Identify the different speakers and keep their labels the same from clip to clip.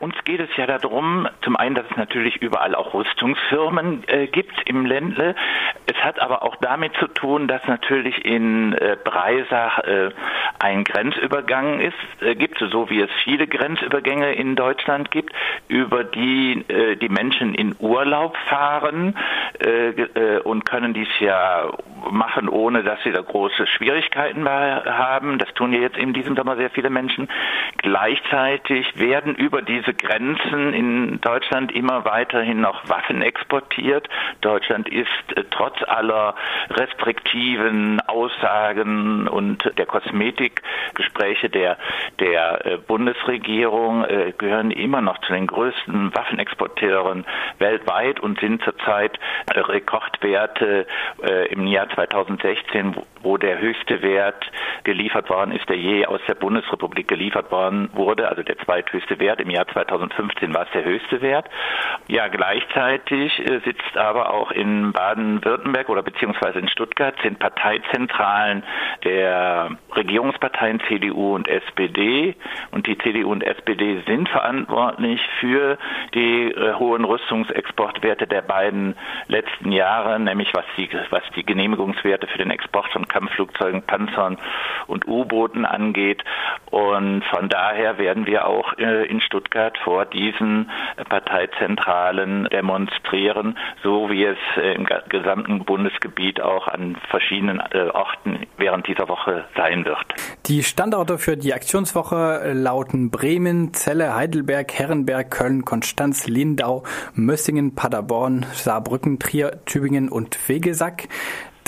Speaker 1: Uns geht es ja darum, zum einen, dass es natürlich überall auch Rüstungsfirmen äh, gibt im Ländle. Es hat aber auch damit zu tun, dass natürlich in äh, Breisach äh, ein Grenzübergang ist, äh, gibt, so wie es viele Grenzübergänge in Deutschland gibt, über die äh, die Menschen in Urlaub fahren äh, und können dies ja machen, ohne dass sie da große Schwierigkeiten haben. Das tun ja jetzt in diesem Sommer sehr viele Menschen. Gleichzeitig werden über diese Grenzen in Deutschland immer weiterhin noch Waffen exportiert. Deutschland ist äh, trotz aller restriktiven Aussagen und der Kosmetikgespräche der, der äh, Bundesregierung äh, gehören immer noch zu den größten Waffenexporteuren weltweit und sind zurzeit Rekordwerte im Jahr 2016, wo der höchste Wert geliefert worden ist, der je aus der Bundesrepublik geliefert worden wurde, also der zweithöchste Wert. Im Jahr 2015 war es der höchste Wert. Ja, gleichzeitig äh, sitzt aber auch in Baden-Württemberg oder beziehungsweise in Stuttgart sind Parteizentralen der Regierungsparteien CDU und SPD und die CDU und SPD sind verantwortlich für die äh, hohen Rüstungsexportwerte der beiden letzten Jahre, nämlich was die, was die Genehmigungswerte für den Export von Kampfflugzeugen, Panzern und U-Booten angeht. Und von daher werden wir auch äh, in Stuttgart vor diesen Parteizentralen demonstrieren, so wie es äh, im gesamten Bundesgebiet auch an verschiedenen äh, Orten während dieser Woche sein wird.
Speaker 2: Die Standorte für die Aktionswoche lauten Bremen, Celle, Heidelberg, Herrenberg, Köln, Konstanz, Lindau, Mössingen, Paderborn, Saarbrücken, Trier, Tübingen und Wegesack.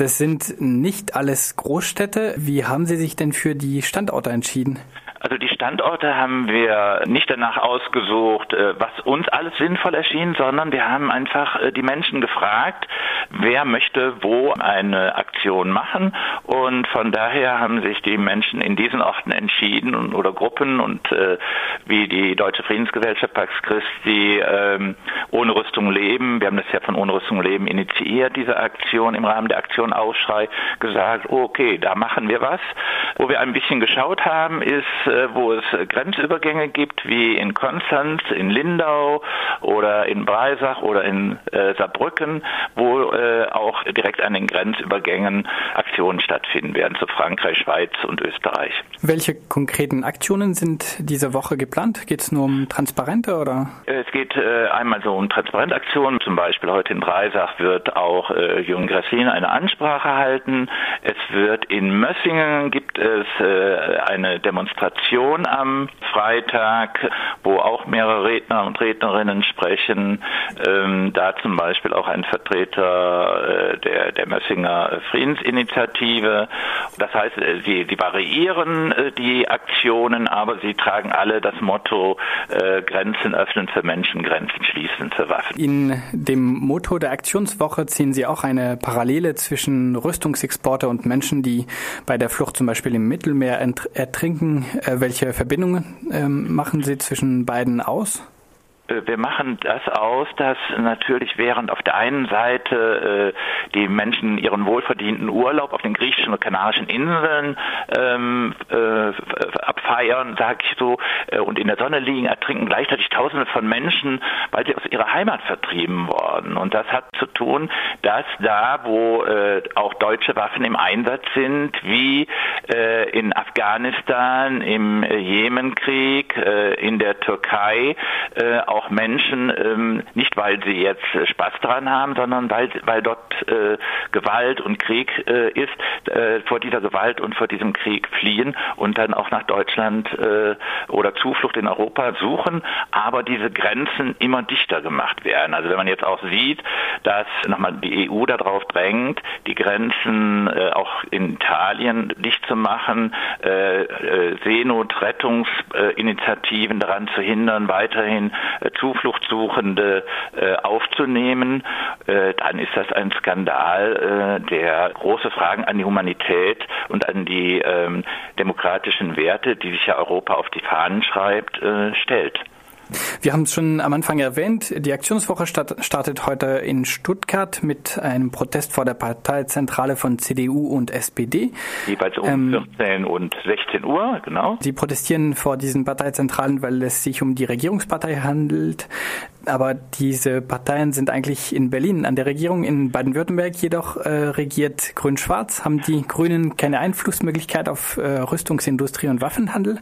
Speaker 2: Das sind nicht alles Großstädte. Wie haben Sie sich denn für die Standorte entschieden?
Speaker 1: Also die Standorte haben wir nicht danach ausgesucht, äh, was uns alles sinnvoll erschien, sondern wir haben einfach äh, die Menschen gefragt, wer möchte wo eine Aktion machen. Und von daher haben sich die Menschen in diesen Orten entschieden oder Gruppen und äh, wie die Deutsche Friedensgesellschaft Pax Christi ähm, ohne Rüstung leben. Wir haben das ja von ohne Rüstung leben initiiert, diese Aktion im Rahmen der Aktion Aufschrei gesagt, okay, da machen wir was. Wo wir ein bisschen geschaut haben, ist, wo es Grenzübergänge gibt, wie in Konstanz, in Lindau oder in Breisach oder in äh, Saarbrücken, wo äh, auch direkt an den Grenzübergängen Aktionen stattfinden werden zu Frankreich, Schweiz und Österreich.
Speaker 2: Welche konkreten Aktionen sind diese Woche geplant? Geht es nur um Transparente oder?
Speaker 1: Es geht äh, einmal so um Transparentaktionen. Zum Beispiel heute in Breisach wird auch äh, Jürgen Grassin eine Ansprache halten. Es wird in Mössingen gibt es äh, eine Demonstration am Freitag, wo auch mehrere Redner und Rednerinnen sprechen. Ähm, da zum Beispiel auch ein Vertreter äh, der, der Mössinger Friedensinitiative. Das heißt, äh, sie, sie variieren äh, die Aktionen, aber sie tragen alle das Motto äh, Grenzen öffnen für Menschen, Grenzen schließen für Waffen.
Speaker 2: In dem Motto der Aktionswoche ziehen Sie auch eine Parallele zwischen Rüstungsexporte und Menschen, die bei der Flucht zum Beispiel im Mittelmeer ertrinken. Äh, welche Verbindungen ähm, machen Sie zwischen beiden aus?
Speaker 1: Äh, wir machen das aus, dass natürlich während auf der einen Seite äh, die Menschen ihren wohlverdienten Urlaub auf den griechischen und kanarischen Inseln ähm, äh, abfeiern, sag ich so, äh, und in der Sonne liegen, ertrinken gleichzeitig Tausende von Menschen, weil sie aus ihrer Heimat vertrieben worden. Und das hat zu tun, dass da, wo äh, auch deutsche Waffen im Einsatz sind, wie äh, in Afghanistan, im Jemenkrieg, in der Türkei, auch Menschen, ähm, nicht weil sie jetzt äh, Spaß dran haben, sondern weil, weil dort äh, Gewalt und Krieg äh, ist, äh, vor dieser Gewalt und vor diesem Krieg fliehen und dann auch nach Deutschland äh, oder Zuflucht in Europa suchen, aber diese Grenzen immer dichter gemacht werden. Also wenn man jetzt auch sieht, dass nochmal die EU darauf drängt, die Grenzen äh, auch in Italien dicht zu machen, äh, äh, Seenotrettungsinitiativen daran zu hindern, weiterhin äh, Zufluchtssuchende äh, aufzunehmen, äh, dann ist das ein Skandal, äh, der große Fragen an die Humanität und an die ähm, demokratischen Werte, die sich ja Europa auf die Fahnen schreibt, äh, stellt.
Speaker 2: Wir haben es schon am Anfang erwähnt. Die Aktionswoche startet heute in Stuttgart mit einem Protest vor der Parteizentrale von CDU und SPD.
Speaker 1: Jeweils um ähm, 14 und 16 Uhr, genau.
Speaker 2: Sie protestieren vor diesen Parteizentralen, weil es sich um die Regierungspartei handelt. Aber diese Parteien sind eigentlich in Berlin an der Regierung. In Baden-Württemberg jedoch äh, regiert Grün-Schwarz. Haben die Grünen keine Einflussmöglichkeit auf äh, Rüstungsindustrie und Waffenhandel?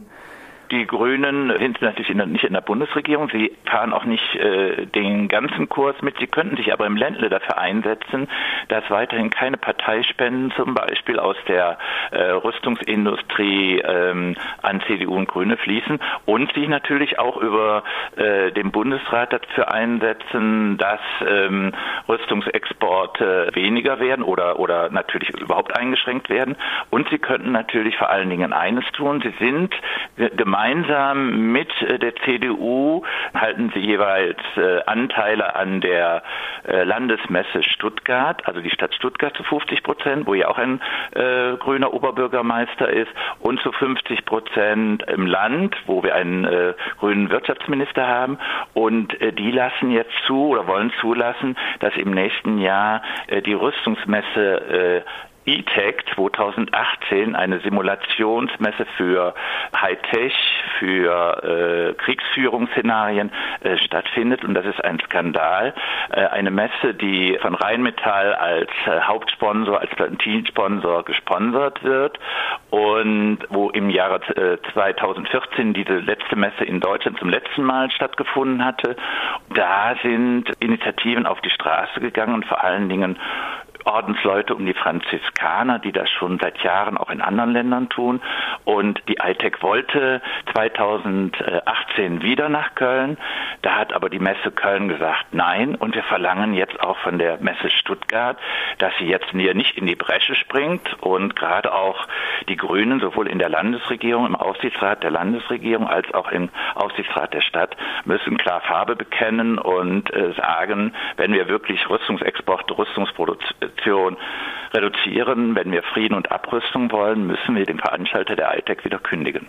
Speaker 1: Die Grünen sind natürlich in der, nicht in der Bundesregierung. Sie fahren auch nicht äh, den ganzen Kurs mit. Sie könnten sich aber im Ländle dafür einsetzen, dass weiterhin keine Parteispenden zum Beispiel aus der äh, Rüstungsindustrie ähm, an CDU und Grüne fließen und sich natürlich auch über äh, den Bundesrat dafür einsetzen, dass ähm, Rüstungsexporte weniger werden oder, oder natürlich überhaupt eingeschränkt werden. Und sie könnten natürlich vor allen Dingen eines tun. Sie sind gemeinsam gemeinsam mit äh, der CDU halten sie jeweils äh, Anteile an der äh, Landesmesse Stuttgart, also die Stadt Stuttgart zu 50 Prozent, wo ja auch ein äh, grüner Oberbürgermeister ist, und zu 50 Prozent im Land, wo wir einen äh, grünen Wirtschaftsminister haben. Und äh, die lassen jetzt zu oder wollen zulassen, dass im nächsten Jahr die Rüstungsmesse E-Tech 2018 eine Simulationsmesse für Hightech, für äh, Kriegsführungsszenarien äh, stattfindet und das ist ein Skandal. Äh, eine Messe, die von Rheinmetall als äh, Hauptsponsor, als Platinsponsor gesponsert wird und wo im Jahre 2014 äh, diese letzte Messe in Deutschland zum letzten Mal stattgefunden hatte. Da sind Initiativen auf die Straße gegangen und vor allen Dingen Ordensleute um die Franziskaner, die das schon seit Jahren auch in anderen Ländern tun. Und die ITEC wollte 2018 wieder nach Köln. Da hat aber die Messe Köln gesagt nein. Und wir verlangen jetzt auch von der Messe Stuttgart, dass sie jetzt nicht in die Bresche springt und gerade auch die Grünen sowohl in der Landesregierung, im Aufsichtsrat der Landesregierung als auch im Aufsichtsrat der Stadt müssen klar Farbe bekennen und äh, sagen, wenn wir wirklich Rüstungsexporte, Rüstungsproduktion Produktion reduzieren. Wenn wir Frieden und Abrüstung wollen, müssen wir den Veranstalter der ITEC wieder kündigen.